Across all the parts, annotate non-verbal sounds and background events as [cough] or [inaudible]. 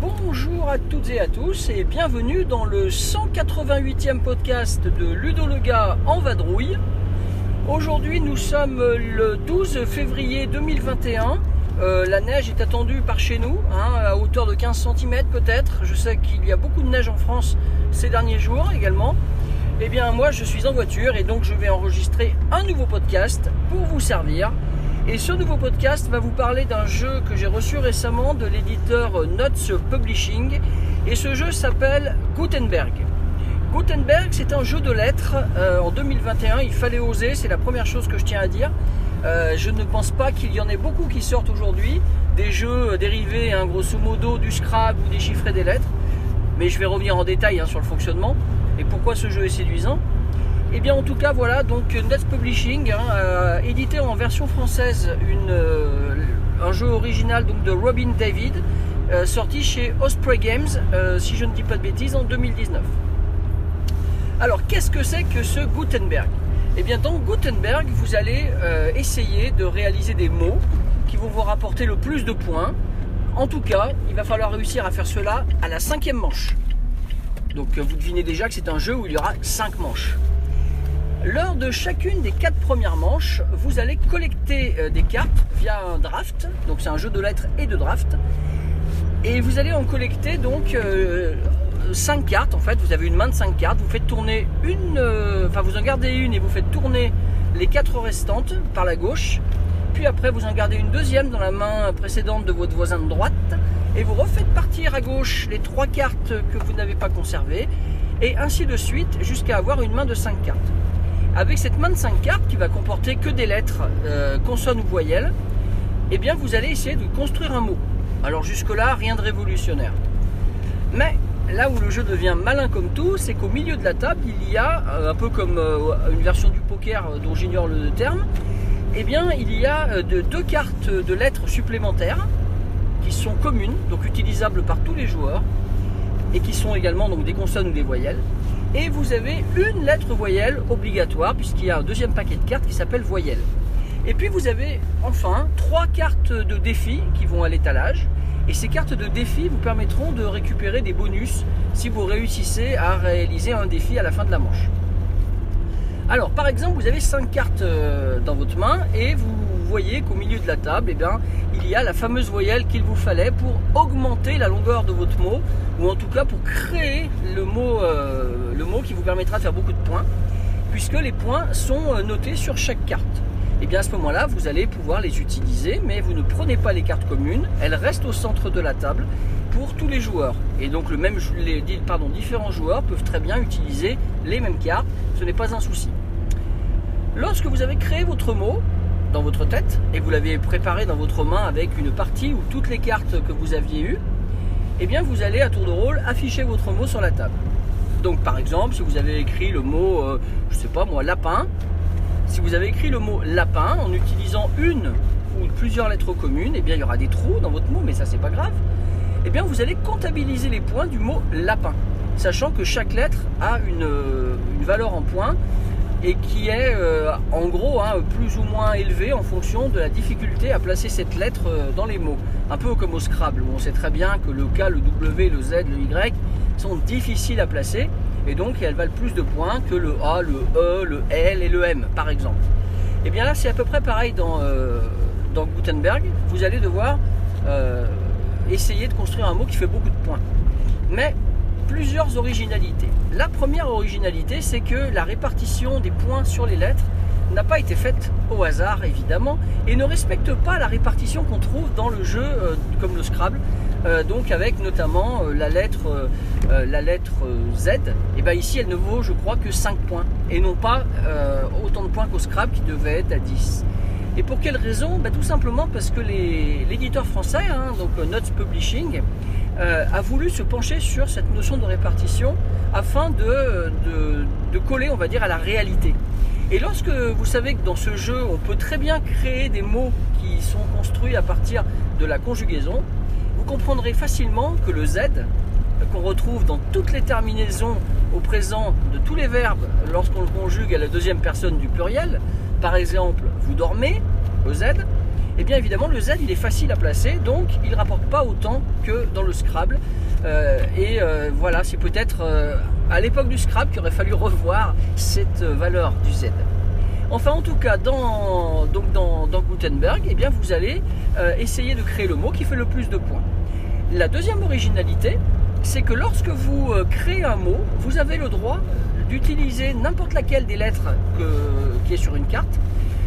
Bonjour à toutes et à tous et bienvenue dans le 188e podcast de Ludo le gars en vadrouille. Aujourd'hui nous sommes le 12 février 2021. Euh, la neige est attendue par chez nous, hein, à hauteur de 15 cm peut-être. Je sais qu'il y a beaucoup de neige en France ces derniers jours également. Eh bien moi je suis en voiture et donc je vais enregistrer un nouveau podcast pour vous servir. Et ce nouveau podcast va vous parler d'un jeu que j'ai reçu récemment de l'éditeur Nuts Publishing. Et ce jeu s'appelle Gutenberg. Gutenberg, c'est un jeu de lettres euh, en 2021. Il fallait oser, c'est la première chose que je tiens à dire. Euh, je ne pense pas qu'il y en ait beaucoup qui sortent aujourd'hui. Des jeux dérivés, hein, grosso modo, du Scrabble ou des chiffres et des lettres. Mais je vais revenir en détail hein, sur le fonctionnement et pourquoi ce jeu est séduisant. Et bien en tout cas voilà donc Nuts Publishing hein, a édité en version française euh, un jeu original donc de Robin David euh, sorti chez Osprey Games euh, si je ne dis pas de bêtises en 2019. Alors qu'est-ce que c'est que ce Gutenberg? Et bien dans Gutenberg vous allez euh, essayer de réaliser des mots qui vont vous rapporter le plus de points. En tout cas il va falloir réussir à faire cela à la cinquième manche. Donc euh, vous devinez déjà que c'est un jeu où il y aura 5 manches. Lors de chacune des 4 premières manches, vous allez collecter euh, des cartes via un draft. Donc c'est un jeu de lettres et de draft. Et vous allez en collecter donc 5 cartes. En fait, vous avez une main de 5 cartes. Vous faites tourner une, euh, enfin vous en gardez une et vous faites tourner les 4 restantes par la gauche. Puis après, vous en gardez une deuxième dans la main précédente de votre voisin de droite et vous refaites partir à gauche les trois cartes que vous n'avez pas conservées et ainsi de suite jusqu'à avoir une main de 5 cartes. Avec cette main de 5 cartes qui va comporter que des lettres, euh, consonnes ou voyelles, eh bien vous allez essayer de construire un mot. Alors jusque-là, rien de révolutionnaire. Mais là où le jeu devient malin comme tout, c'est qu'au milieu de la table, il y a, euh, un peu comme euh, une version du poker euh, dont j'ignore le terme, eh bien il y a de- deux cartes de lettres supplémentaires qui sont communes, donc utilisables par tous les joueurs, et qui sont également des consonnes ou des voyelles. Et vous avez une lettre voyelle obligatoire, puisqu'il y a un deuxième paquet de cartes qui s'appelle voyelle. Et puis vous avez enfin trois cartes de défi qui vont à l'étalage. Et ces cartes de défi vous permettront de récupérer des bonus si vous réussissez à réaliser un défi à la fin de la manche. Alors, par exemple, vous avez 5 cartes euh, dans votre main et vous voyez qu'au milieu de la table, eh bien, il y a la fameuse voyelle qu'il vous fallait pour augmenter la longueur de votre mot, ou en tout cas pour créer le mot, euh, qui vous permettra de faire beaucoup de points, puisque les points sont euh, notés sur chaque carte. Et bien à ce moment-là, vous allez pouvoir les utiliser, mais vous ne prenez pas les cartes communes, elles restent au centre de la table pour tous les joueurs. Et donc le même, les, différents joueurs peuvent très bien utiliser les mêmes cartes, ce n'est pas un souci. Lorsque vous avez créé votre mot dans votre tête et vous l'avez préparé dans votre main avec une partie ou toutes les cartes que vous aviez eues, eh bien vous allez à tour de rôle afficher votre mot sur la table. Donc par exemple, si vous avez écrit le mot, euh, je sais pas moi, lapin, si vous avez écrit le mot lapin en utilisant une ou plusieurs lettres communes, eh bien il y aura des trous dans votre mot, mais ça c'est pas grave. Eh bien vous allez comptabiliser les points du mot lapin, sachant que chaque lettre a une, euh, valeur en points et qui est euh, en gros hein, plus ou moins élevée en fonction de la difficulté à placer cette lettre euh, dans les mots. Un peu comme au Scrabble, où on sait très bien que le K, le W, le Z, le Y sont difficiles à placer et donc elles valent plus de points que le A, le E, le L et le M par exemple. Et bien là c'est à peu près pareil dans, euh, Gutenberg. Vous allez devoir euh, essayer de construire un mot qui fait beaucoup de points. Mais plusieurs originalités. La première originalité, c'est que la répartition des points sur les lettres n'a pas été faite au hasard, évidemment, et ne respecte pas la répartition qu'on trouve dans le jeu, euh, comme le Scrabble, euh, donc avec notamment euh, la lettre, euh, la lettre Z. Et bien ici, elle ne vaut, je crois, que 5 points, et non pas autant de points qu'au Scrabble qui devait être à 10. Et pour quelle raison? Ben, Tout simplement parce que l'éditeur français, hein, donc Notes Publishing, a voulu se pencher sur cette notion de répartition afin de, de- coller, on va dire, à la réalité. Et lorsque vous savez que dans ce jeu, on peut très bien créer des mots qui sont construits à partir de la conjugaison, comprendrez facilement que le Z, qu'on retrouve dans toutes les terminaisons au présent de tous les verbes lorsqu'on le conjugue à la deuxième personne du pluriel, par exemple, vous dormez, le Z, eh bien évidemment le Z il est facile à placer, donc il ne rapporte pas autant que dans le Scrabble. Euh, et euh, voilà, c'est peut-être euh, à l'époque du Scrabble qu'il aurait fallu revoir cette valeur du Z. Enfin, en tout cas, dans, Gutenberg, eh bien, vous allez essayer de créer le mot qui fait le plus de points. La deuxième originalité, c'est que lorsque vous créez un mot, vous avez le droit d'utiliser n'importe laquelle des lettres qui est sur une carte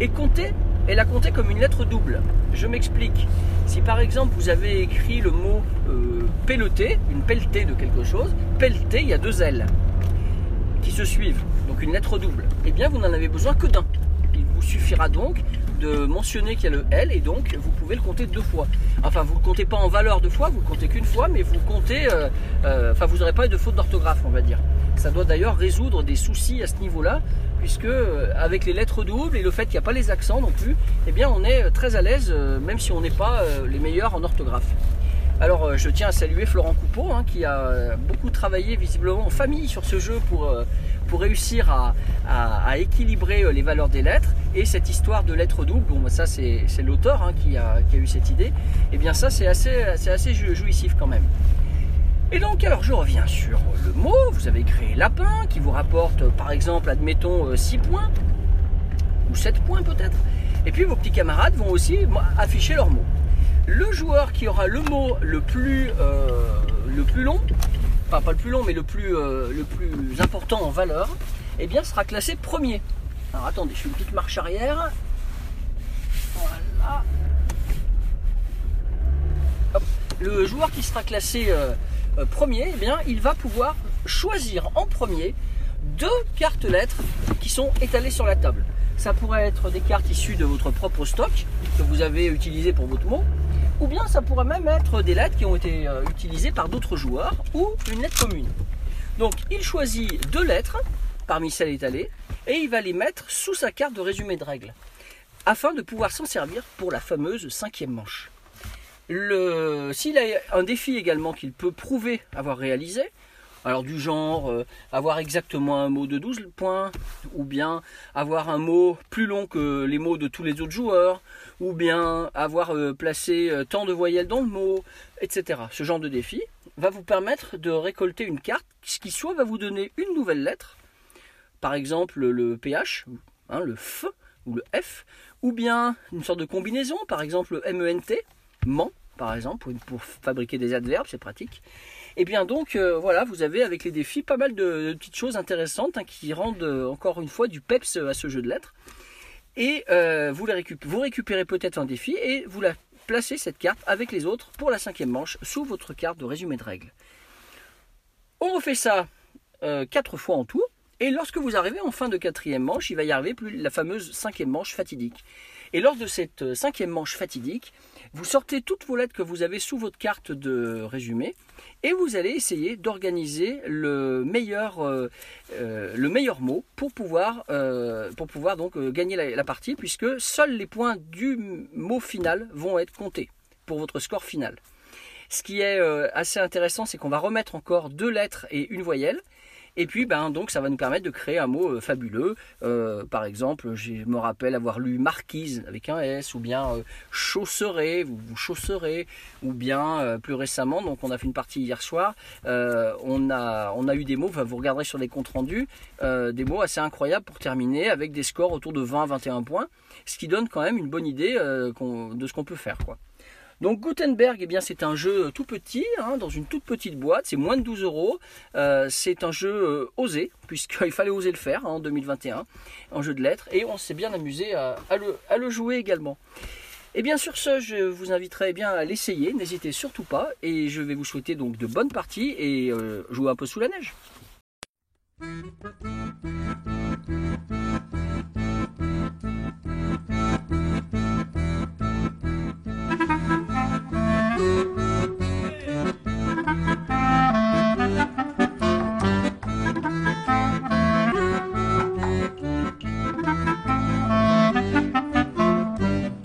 et compter et la compter comme une lettre double. Je m'explique. Si par exemple vous avez écrit le mot euh, pelleté, une pelletée de quelque chose, pelleté, il y a deux L qui se suivent, donc une lettre double, eh bien vous n'en avez besoin que d'un. Il vous suffira donc de mentionner qu'il y a le L et donc vous pouvez le compter deux fois. Enfin, vous ne le comptez pas en valeur deux fois, vous le comptez qu'une fois, mais vous comptez, euh, euh, enfin vous n'aurez pas de faute d'orthographe, on va dire. Ça doit d'ailleurs résoudre des soucis à ce niveau-là, puisque euh, avec les lettres doubles et le fait qu'il n'y a pas les accents non plus, eh bien on est très à l'aise, même si on n'est pas les meilleurs en orthographe. Alors je tiens à saluer Florent Coupeau hein, qui a beaucoup travaillé visiblement en famille sur ce jeu pour, pour réussir à, équilibrer les valeurs des lettres et cette histoire de lettres doubles, bon ça c'est l'auteur hein, qui, a, eu cette idée, et eh bien ça c'est assez, assez jouissif quand même. Et donc, alors je reviens sur le mot. Vous avez créé lapin qui vous rapporte, par exemple, admettons 6 euh, points ou 7 points peut-être. Et puis vos petits camarades vont aussi afficher leur mot. Le joueur qui aura le mot le plus, euh, long, pas le plus long, mais le plus, euh, important en valeur, eh sera classé premier. Alors attendez, je fais une petite marche arrière. Voilà. Le joueur qui sera classé euh, premier, eh il va pouvoir choisir en premier deux cartes lettres qui sont étalées sur la table. Ça pourrait être des cartes issues de votre propre stock que vous avez utilisé pour votre mot, ou bien ça pourrait même être des lettres qui ont été euh, utilisées par d'autres joueurs ou une lettre commune. Donc il choisit deux lettres parmi celles étalées et il va les mettre sous sa carte de résumé de règles afin de pouvoir s'en servir pour la fameuse cinquième manche. S'il a un défi également qu'il peut prouver avoir réalisé, alors du genre euh, avoir exactement un mot de 12 points, ou bien avoir un mot plus long que les mots de tous les autres joueurs, ou bien avoir euh, placé euh, tant de voyelles dans le mot, etc. Ce genre de défi va vous permettre de récolter une carte qui soit va vous donner une nouvelle lettre, par exemple le PH, hein, le F ou le F, ou bien une sorte de combinaison, par exemple le MENT, ment, par exemple, pour, fabriquer des adverbes, c'est pratique. Et eh bien donc euh, voilà, vous avez avec les défis pas mal de, petites choses intéressantes hein, qui rendent euh, encore une fois du peps à ce jeu de lettres. Et euh, vous récupérez peut-être un défi et vous la placez cette carte avec les autres pour la cinquième manche sous votre carte de résumé de règles. On refait ça quatre fois en tout. Et lorsque vous arrivez en fin de quatrième manche, il va y arriver plus la fameuse cinquième manche fatidique. Et lors de cette cinquième manche fatidique, vous sortez toutes vos lettres que vous avez sous votre carte de résumé et vous allez essayer d'organiser le meilleur, euh, euh, mot pour pouvoir, euh, pour pouvoir donc gagner la, partie puisque seuls les points du mot final vont être comptés pour votre score final. Ce qui est assez intéressant, c'est qu'on va remettre encore deux lettres et une voyelle. Et puis, ben, donc, ça va nous permettre de créer un mot euh, fabuleux. Euh, par exemple, je me rappelle avoir lu marquise avec un S, ou bien euh, chausserez, vous, chausserez, ou bien plus récemment, donc on a fait une partie hier soir, on, a, eu des mots, vous regarderez sur les comptes rendus, des mots assez incroyables pour terminer avec des scores autour de 20-21 points, ce qui donne quand même une bonne idée de ce qu'on peut faire. Donc Gutenberg, eh bien, c'est un jeu tout petit, hein, dans une toute petite boîte, c'est moins de 12 euros. Euh, c'est un jeu euh, osé, [laughs] puisqu'il fallait oser le faire hein, en 2021, un jeu de lettres, et on s'est bien amusé à, le, jouer également. Et bien sur ce, je vous inviterai eh bien à l'essayer, n'hésitez surtout pas, et je vais vous souhaiter donc de bonnes parties et euh, jouer un peu sous la neige.